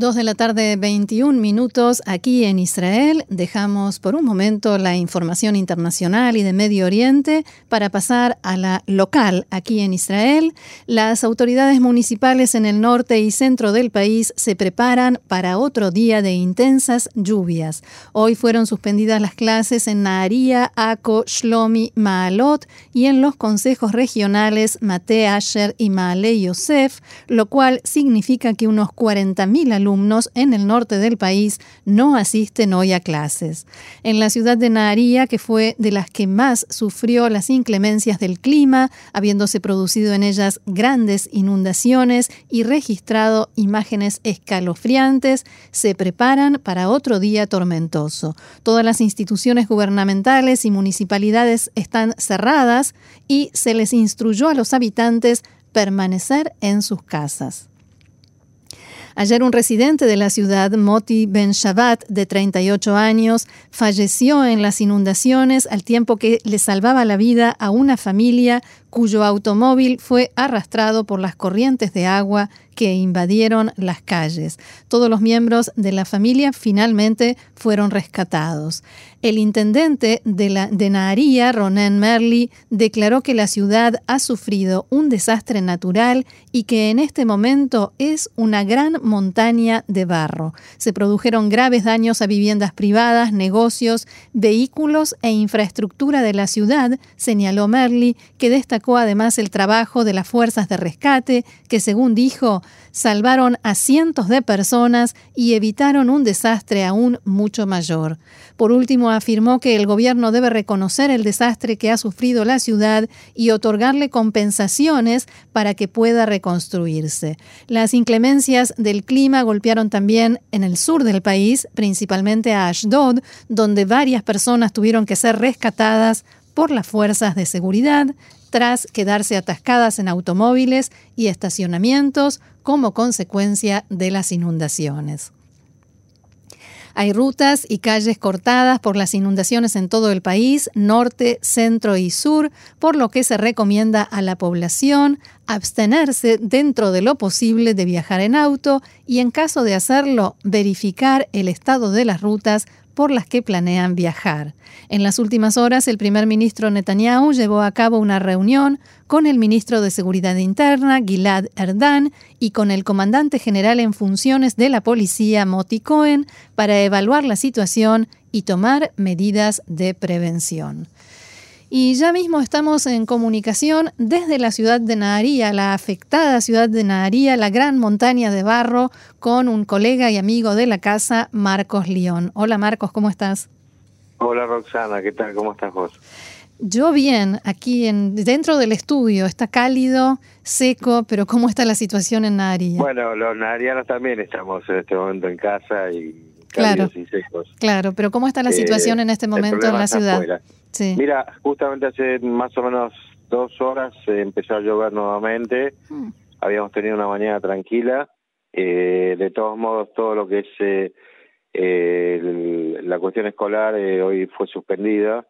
Dos de la tarde, 21 minutos aquí en Israel. Dejamos por un momento la información internacional y de Medio Oriente para pasar a la local aquí en Israel. Las autoridades municipales en el norte y centro del país se preparan para otro día de intensas lluvias. Hoy fueron suspendidas las clases en Naharía, Aco, Shlomi, Maalot y en los consejos regionales Mate Asher y Maale Yosef, lo cual significa que unos 40.000 alumnos alumnos en el norte del país no asisten hoy a clases. En la ciudad de Naharía, que fue de las que más sufrió las inclemencias del clima, habiéndose producido en ellas grandes inundaciones y registrado imágenes escalofriantes, se preparan para otro día tormentoso. Todas las instituciones gubernamentales y municipalidades están cerradas y se les instruyó a los habitantes permanecer en sus casas. Ayer un residente de la ciudad, Moti Ben Shabbat, de 38 años, falleció en las inundaciones al tiempo que le salvaba la vida a una familia cuyo automóvil fue arrastrado por las corrientes de agua que invadieron las calles. Todos los miembros de la familia finalmente fueron rescatados. El intendente de, la, de Naharía, Ronen Merli, declaró que la ciudad ha sufrido un desastre natural y que en este momento es una gran montaña de barro. Se produjeron graves daños a viviendas privadas, negocios, vehículos e infraestructura de la ciudad, señaló Merli, que destacó además el trabajo de las fuerzas de rescate, que según dijo, salvaron a cientos de personas y evitaron un desastre aún mucho mayor. Por último, afirmó que el gobierno debe reconocer el desastre que ha sufrido la ciudad y otorgarle compensaciones para que pueda reconstruirse. Las inclemencias del clima golpearon también en el sur del país, principalmente a Ashdod, donde varias personas tuvieron que ser rescatadas por las fuerzas de seguridad tras quedarse atascadas en automóviles y estacionamientos como consecuencia de las inundaciones. Hay rutas y calles cortadas por las inundaciones en todo el país, norte, centro y sur, por lo que se recomienda a la población abstenerse dentro de lo posible de viajar en auto y en caso de hacerlo, verificar el estado de las rutas por las que planean viajar. En las últimas horas, el primer ministro Netanyahu llevó a cabo una reunión con el ministro de Seguridad Interna, Gilad Erdan, y con el comandante general en funciones de la policía, Moti Cohen, para evaluar la situación y tomar medidas de prevención. Y ya mismo estamos en comunicación desde la ciudad de Naharía, la afectada ciudad de Naharía, la gran montaña de barro, con un colega y amigo de la casa, Marcos León. Hola Marcos, ¿cómo estás? Hola Roxana, ¿qué tal? ¿Cómo estás vos? Yo bien, aquí en, dentro del estudio, está cálido, seco, pero ¿cómo está la situación en Naharía? Bueno, los naharianos también estamos en este momento en casa y cálidos y secos. Claro, pero ¿cómo está la situación eh, en este momento en la ciudad? Mira, justamente hace más o menos dos horas empezó a llover nuevamente. Hmm. Habíamos tenido una mañana tranquila. Eh, de todos modos, todo lo que es eh, eh la cuestión escolar eh, hoy fue suspendida.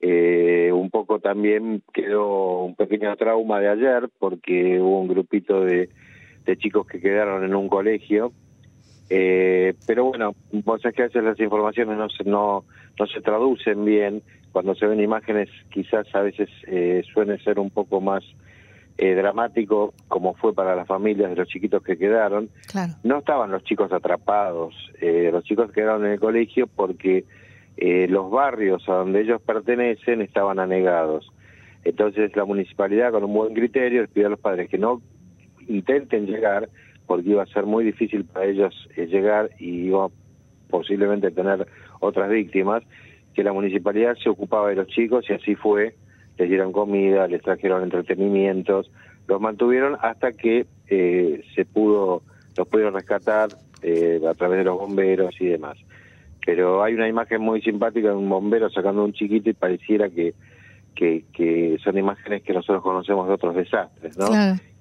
Eh, un poco también quedó un pequeño trauma de ayer porque hubo un grupito de, de chicos que quedaron en un colegio. Eh, pero bueno, vos sabés que a veces las informaciones no se, no, no se traducen bien cuando se ven imágenes quizás a veces eh, suele ser un poco más eh, dramático como fue para las familias de los chiquitos que quedaron. No estaban los chicos atrapados, eh, los chicos quedaron en el colegio porque eh, los barrios a donde ellos pertenecen estaban anegados. Entonces la municipalidad con un buen criterio les pidió a los padres que no intenten llegar porque iba a ser muy difícil para ellos llegar y iba posiblemente tener otras víctimas que la municipalidad se ocupaba de los chicos y así fue, les dieron comida, les trajeron entretenimientos, los mantuvieron hasta que eh, se pudo, los pudieron rescatar eh, a través de los bomberos y demás. Pero hay una imagen muy simpática de un bombero sacando a un chiquito y pareciera que, que, que son imágenes que nosotros conocemos de otros desastres, ¿no?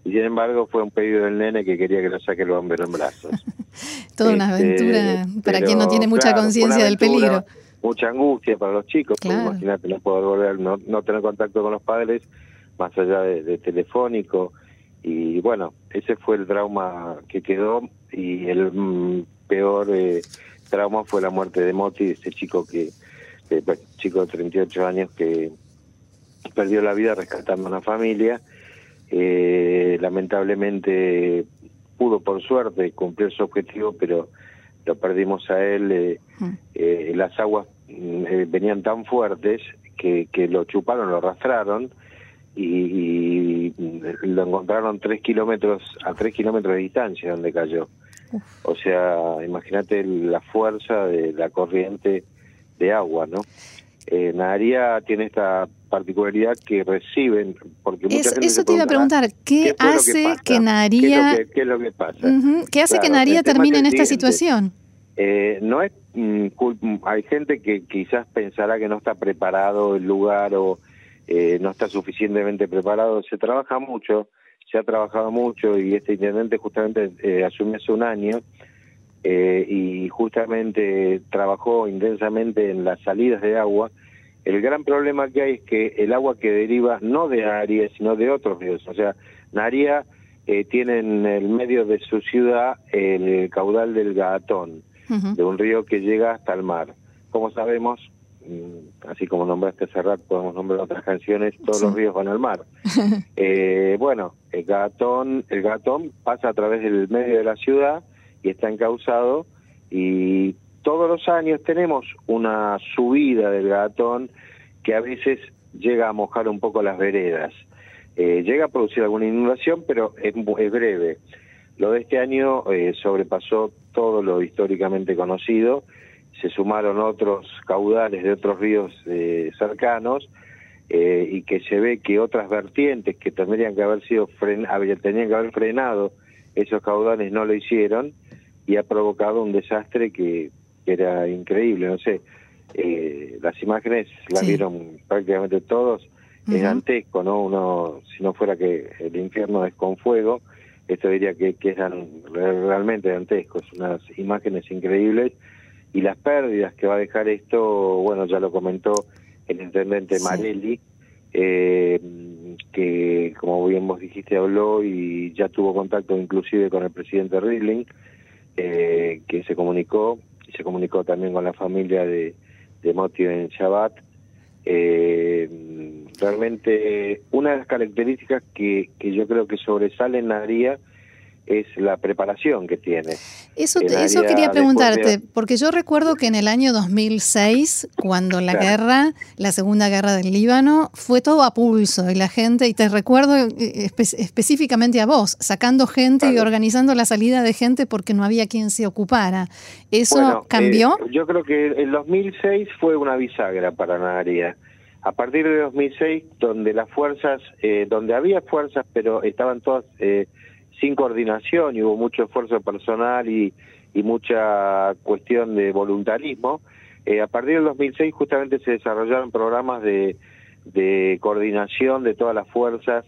Y sin embargo fue un pedido del nene que quería que lo saque el bombero en brazos. Toda una este, aventura para quien no tiene mucha conciencia del peligro. Mucha angustia para los chicos, imagínate no poder volver, no, no tener contacto con los padres, más allá de, telefónico, y bueno, ese fue el trauma que quedó, y el mm, peor eh, trauma fue la muerte de Moti, ese chico que, chico de 38 años que perdió la vida rescatando a una familia, eh, lamentablemente pudo por suerte cumplir su objetivo, pero lo perdimos a él. Eh, las aguas venían tan fuertes que, que lo chuparon, lo arrastraron y, lo encontraron tres kilómetros a tres kilómetros de distancia donde cayó. O sea, imagínate la fuerza de la corriente de agua, ¿no? Eh, Nadaría tiene esta particularidad que reciben, porque mucha eso te iba a preguntar, ¿qué, hace que, Nadaría... ¿Qué, es lo que, pasa? ¿Qué hace que Nadaría termine en esta situación? Eh, no es mm, hay gente que quizás pensará que no está preparado el lugar o eh, no está suficientemente preparado. Se trabaja mucho, se ha trabajado mucho y este intendente justamente eh, asumió hace un año eh, y justamente trabajó intensamente en las salidas de agua. El gran problema que hay es que el agua que deriva no de Aria, sino de otros ríos. O sea, Naria eh, tiene en el medio de su ciudad el caudal del Gatón, de un río que llega hasta el mar. Como sabemos, mm, así como nombraste Serrat, podemos nombrar otras canciones, todos los ríos van al mar. eh, bueno, el Gatón, el Gatón pasa a través del medio de la ciudad y está encausado y todos los años tenemos una subida del gatón que a veces llega a mojar un poco las veredas. Eh, llega a producir alguna inundación, pero es, breve. Lo de este año eh, sobrepasó todo lo históricamente conocido, se sumaron otros caudales de otros ríos eh, cercanos y que se ve que otras vertientes que tendrían que haber sido fren tenían que haber frenado esos caudales no lo hicieron y ha provocado un desastre que, era increíble, no sé, eh, las imágenes las vieron prácticamente todos, es dantesco, ¿no? Uno, si no fuera que el infierno es con fuego, esto diría que, que eran realmente dantescos, unas imágenes increíbles y las pérdidas que va a dejar esto, bueno, ya lo comentó el intendente Marelli, eh, que como bien vos dijiste habló y ya tuvo contacto inclusive con el presidente Ridling, eh, que se comunicó, y se comunicó también con la familia de, de Moti en Shabbat. Eh, realmente una de las características que, que yo creo que sobresale en Nadia es la preparación que tiene. Eso, eso quería preguntarte, porque yo recuerdo que en el año 2006, cuando la guerra, la segunda guerra del Líbano, fue todo a pulso y la gente, y te recuerdo eh, específicamente a vos, sacando gente y organizando la salida de gente porque no había quien se ocupara. ¿Eso cambió? Eh, yo creo que el 2006 fue una bisagra para Nadaría. A partir de 2006, donde las fuerzas, eh, donde había fuerzas, pero estaban todas sin coordinación y hubo mucho esfuerzo personal y, mucha cuestión de voluntarismo. Eh, a partir del 2006 justamente se desarrollaron programas de, coordinación de todas las fuerzas,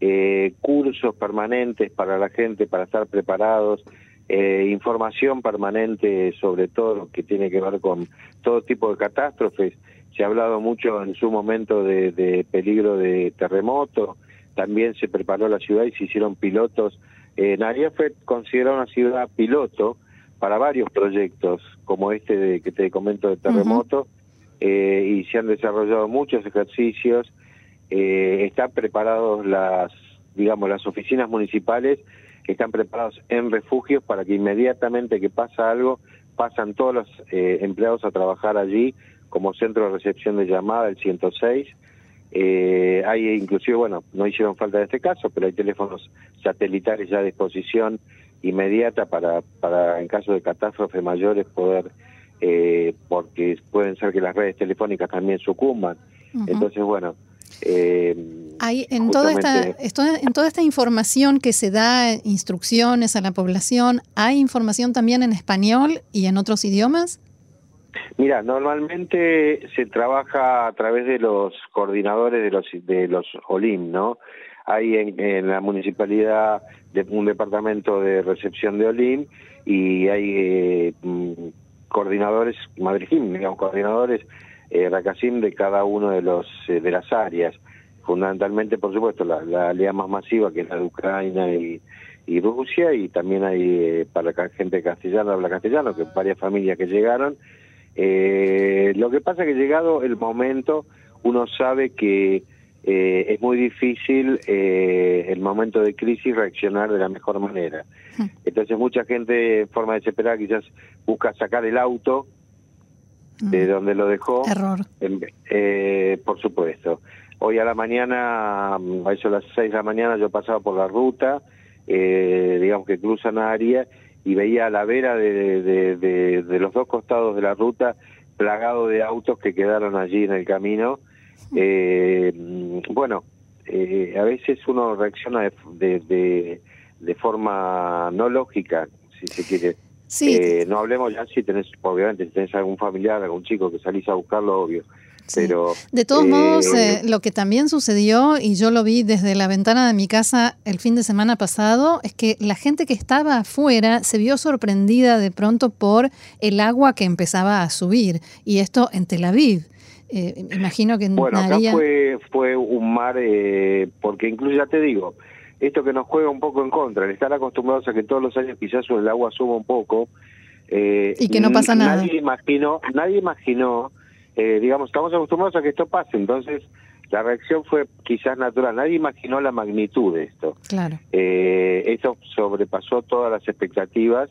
eh, cursos permanentes para la gente para estar preparados, eh, información permanente sobre todo lo que tiene que ver con todo tipo de catástrofes. Se ha hablado mucho en su momento de, de peligro de terremoto, también se preparó la ciudad y se hicieron pilotos eh, Naria fue considerada una ciudad piloto para varios proyectos, como este de, que te comento de terremoto, eh, y se han desarrollado muchos ejercicios. Eh, están preparados las, digamos, las oficinas municipales, están preparados en refugios para que inmediatamente que pasa algo, pasan todos los eh, empleados a trabajar allí como centro de recepción de llamada, el 106, eh, hay inclusive, bueno, no hicieron falta en este caso, pero hay teléfonos satelitales ya a disposición inmediata para, para en caso de catástrofe mayores poder, eh, porque pueden ser que las redes telefónicas también sucumban. Entonces, bueno. Eh, hay en toda esta en toda esta información que se da instrucciones a la población hay información también en español y en otros idiomas Mira, normalmente se trabaja a través de los coordinadores de los de los OLIM, ¿no? Hay en, la municipalidad un departamento de recepción de OLIM y hay eh, mm, coordinadores, Madrijim, digamos, coordinadores eh, Rakasim de cada uno de los eh, de las áreas. Fundamentalmente, por supuesto, la, la más masiva, que es la de Ucrania y, y Rusia, y también hay eh, para la gente castellana, habla castellano, que varias familias que llegaron. Eh, lo que pasa es que llegado el momento, uno sabe que eh, es muy difícil eh, el momento de crisis reaccionar de la mejor manera. Hmm. Entonces mucha gente de forma desesperada quizás busca sacar el auto de hmm. donde lo dejó. Error. Eh, por supuesto. Hoy a la mañana, a eso a las seis de la mañana, yo pasaba por la ruta, digamos que cruzan área, y veía a la vera de, de, de los dos costados de la ruta plagado de autos que quedaron allí en el camino eh, bueno, eh, a veces uno reacciona de, de, forma no lógica, si se quiere. Sí. Eh, no hablemos ya si tenés, obviamente, si tenés algún familiar, algún chico que salís a buscarlo, obvio. Pero, de todos modos, eh, lo que también sucedió, y yo lo vi desde la ventana de mi casa el fin de semana pasado, es que la gente que estaba afuera se vio sorprendida de pronto por el agua que empezaba a subir. Y esto en Tel Aviv. Eh, imagino que Bueno, acá fue, fue un mar, eh, porque incluso ya te digo, esto que nos juega un poco en contra, el estar acostumbrados a que todos los años quizás el agua suba un poco. Eh, y que no pasa nada. Nadie imaginó, nadie imaginó, eh, digamos, estamos acostumbrados a que esto pase, entonces la reacción fue quizás natural. Nadie imaginó la magnitud de esto. Claro. Eh, esto sobrepasó todas las expectativas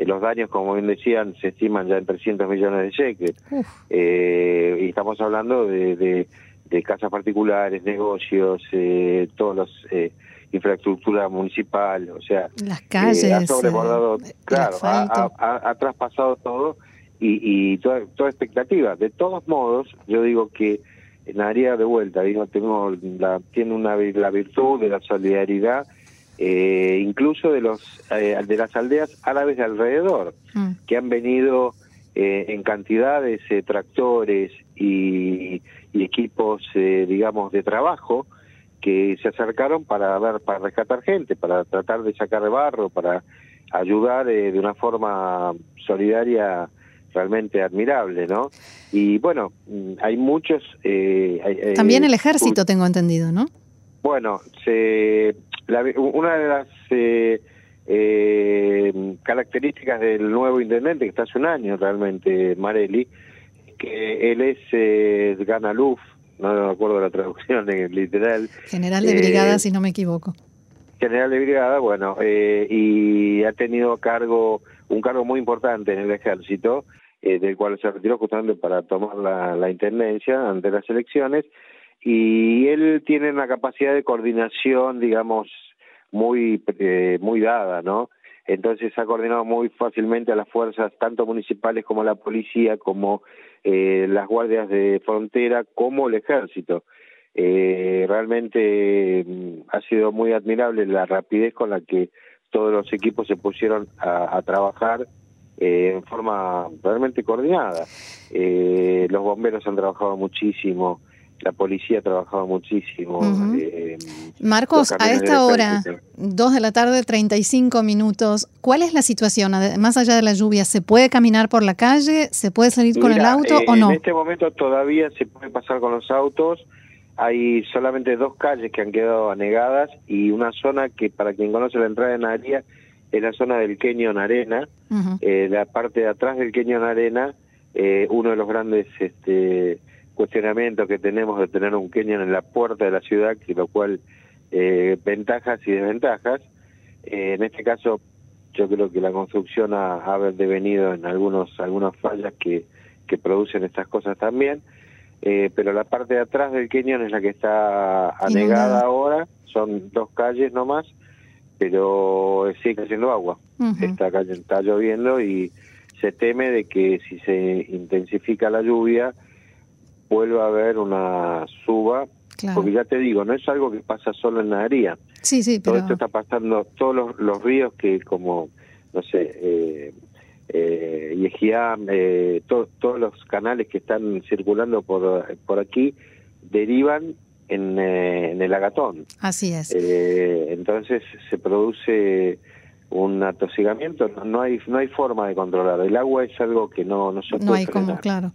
eh, los daños, como bien decían, se estiman ya en 300 millones de shekels. Eh, y estamos hablando de, de, casas particulares, negocios, eh, todos los eh, infraestructura municipal, o sea, las calles, ha sobrebordado, claro, ha, traspasado todo y, y toda, toda expectativa. De todos modos, yo digo que en área de vuelta, digo, tengo la, tiene una la virtud de la solidaridad eh, incluso de los eh, de las aldeas árabes de alrededor, mm. que han venido eh, en cantidades tractores y, equipos, digamos, de trabajo que se acercaron para ver, para rescatar gente, para tratar de sacar barro, para ayudar de una forma solidaria realmente admirable, ¿no? Y bueno, mm, hay muchos... También el ejército, tengo entendido, ¿no? Bueno, se una de las eh, eh, características del nuevo intendente, que está hace un año realmente, Marelli, que él es eh, Ganaluf, no me acuerdo la traducción literal. General de brigada, si no me equivoco. General de brigada, bueno, y ha tenido cargo un cargo muy importante en el ejército, del cual se retiró justamente para tomar la, intendencia ante las elecciones, y él tiene una capacidad de coordinación, digamos, muy eh, muy dada, ¿no? Entonces ha coordinado muy fácilmente a las fuerzas, tanto municipales como la policía, como eh, las guardias de frontera, como el ejército. Eh, realmente mm, ha sido muy admirable la rapidez con la que todos los equipos se pusieron a trabajar eh, en forma realmente coordinada. Eh, los bomberos han trabajado muchísimo, la policía ha trabajado muchísimo. Eh, Marcos, a esta hora, 2 de la tarde, 35 minutos, ¿cuál es la situación? Más allá de la lluvia, ¿se puede caminar por la calle? ¿Se puede salir con el auto o no? En este momento todavía se puede pasar con los autos. Hay solamente dos calles que han quedado anegadas y una zona que, para quien conoce la entrada en área, es la zona del Kenyon Arena. Eh, la parte de atrás del Kenyon Arena, eh, uno de los grandes... este cuestionamiento que tenemos de tener un Kenyan en la puerta de la ciudad, y lo cual eh, ventajas y desventajas. Eh, en este caso, yo creo que la construcción ha, ha devenido en algunos algunas fallas que, que producen estas cosas también. Eh, pero la parte de atrás del Kenyan es la que está anegada ahora, son dos calles nomás, pero sigue cayendo agua. Esta calle está lloviendo y se teme de que si se intensifica la lluvia, vuelva a haber una suba, porque ya te digo, no es algo que pasa solo en Nadería. Sí, sí, Todo esto está pasando, todos los, ríos que como, no sé, eh, eh, eh todos los canales que están circulando por, por aquí, derivan en, eh, en el agatón. Así es. entonces se produce un atosigamiento, no, hay no hay forma de controlar. El agua es algo que no no se No hay como, claro.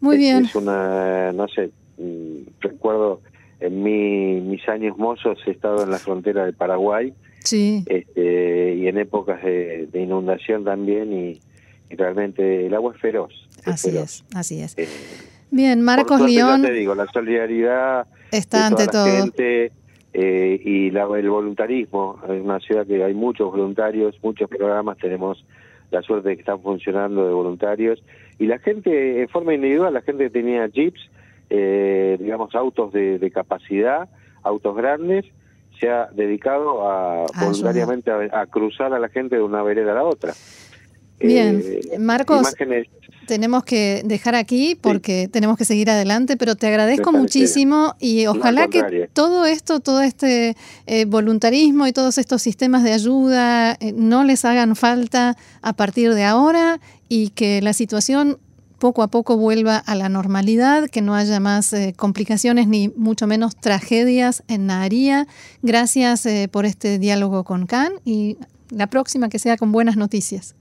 Muy bien. Es una, no sé, mm, recuerdo en mi, mis años mozos he estado en la frontera de Paraguay sí. este, y en épocas de, inundación también y, realmente el agua es feroz. así es, así es. Eh, bien, Marcos León. te digo, la solidaridad está ante todo. Gente, eh, y la, el voluntarismo. Es una ciudad que hay muchos voluntarios, muchos programas, tenemos la suerte de que están funcionando de voluntarios. Y la gente, en forma individual, la gente tenía jeeps, eh, digamos, autos de, capacidad, autos grandes, se ha dedicado a, voluntariamente a, cruzar a la gente de una vereda a la otra. Bien, eh, Marcos, tenemos que dejar aquí porque tenemos que seguir adelante, pero te agradezco muchísimo y ojalá que todo esto, todo este eh, voluntarismo y todos estos sistemas de ayuda no les hagan falta a partir de ahora y que la situación poco a poco vuelva a la normalidad, que no haya más eh, complicaciones ni mucho menos tragedias en Naharía. Gracias eh, por este diálogo con Can y la próxima que sea con buenas noticias.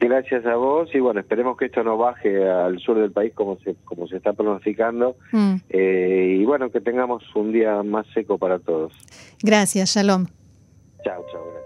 Gracias a vos y bueno, esperemos que esto no baje al sur del país como se, como se está pronosticando mm. eh, y bueno, que tengamos un día más seco para todos. Gracias, Shalom. Chao, chao.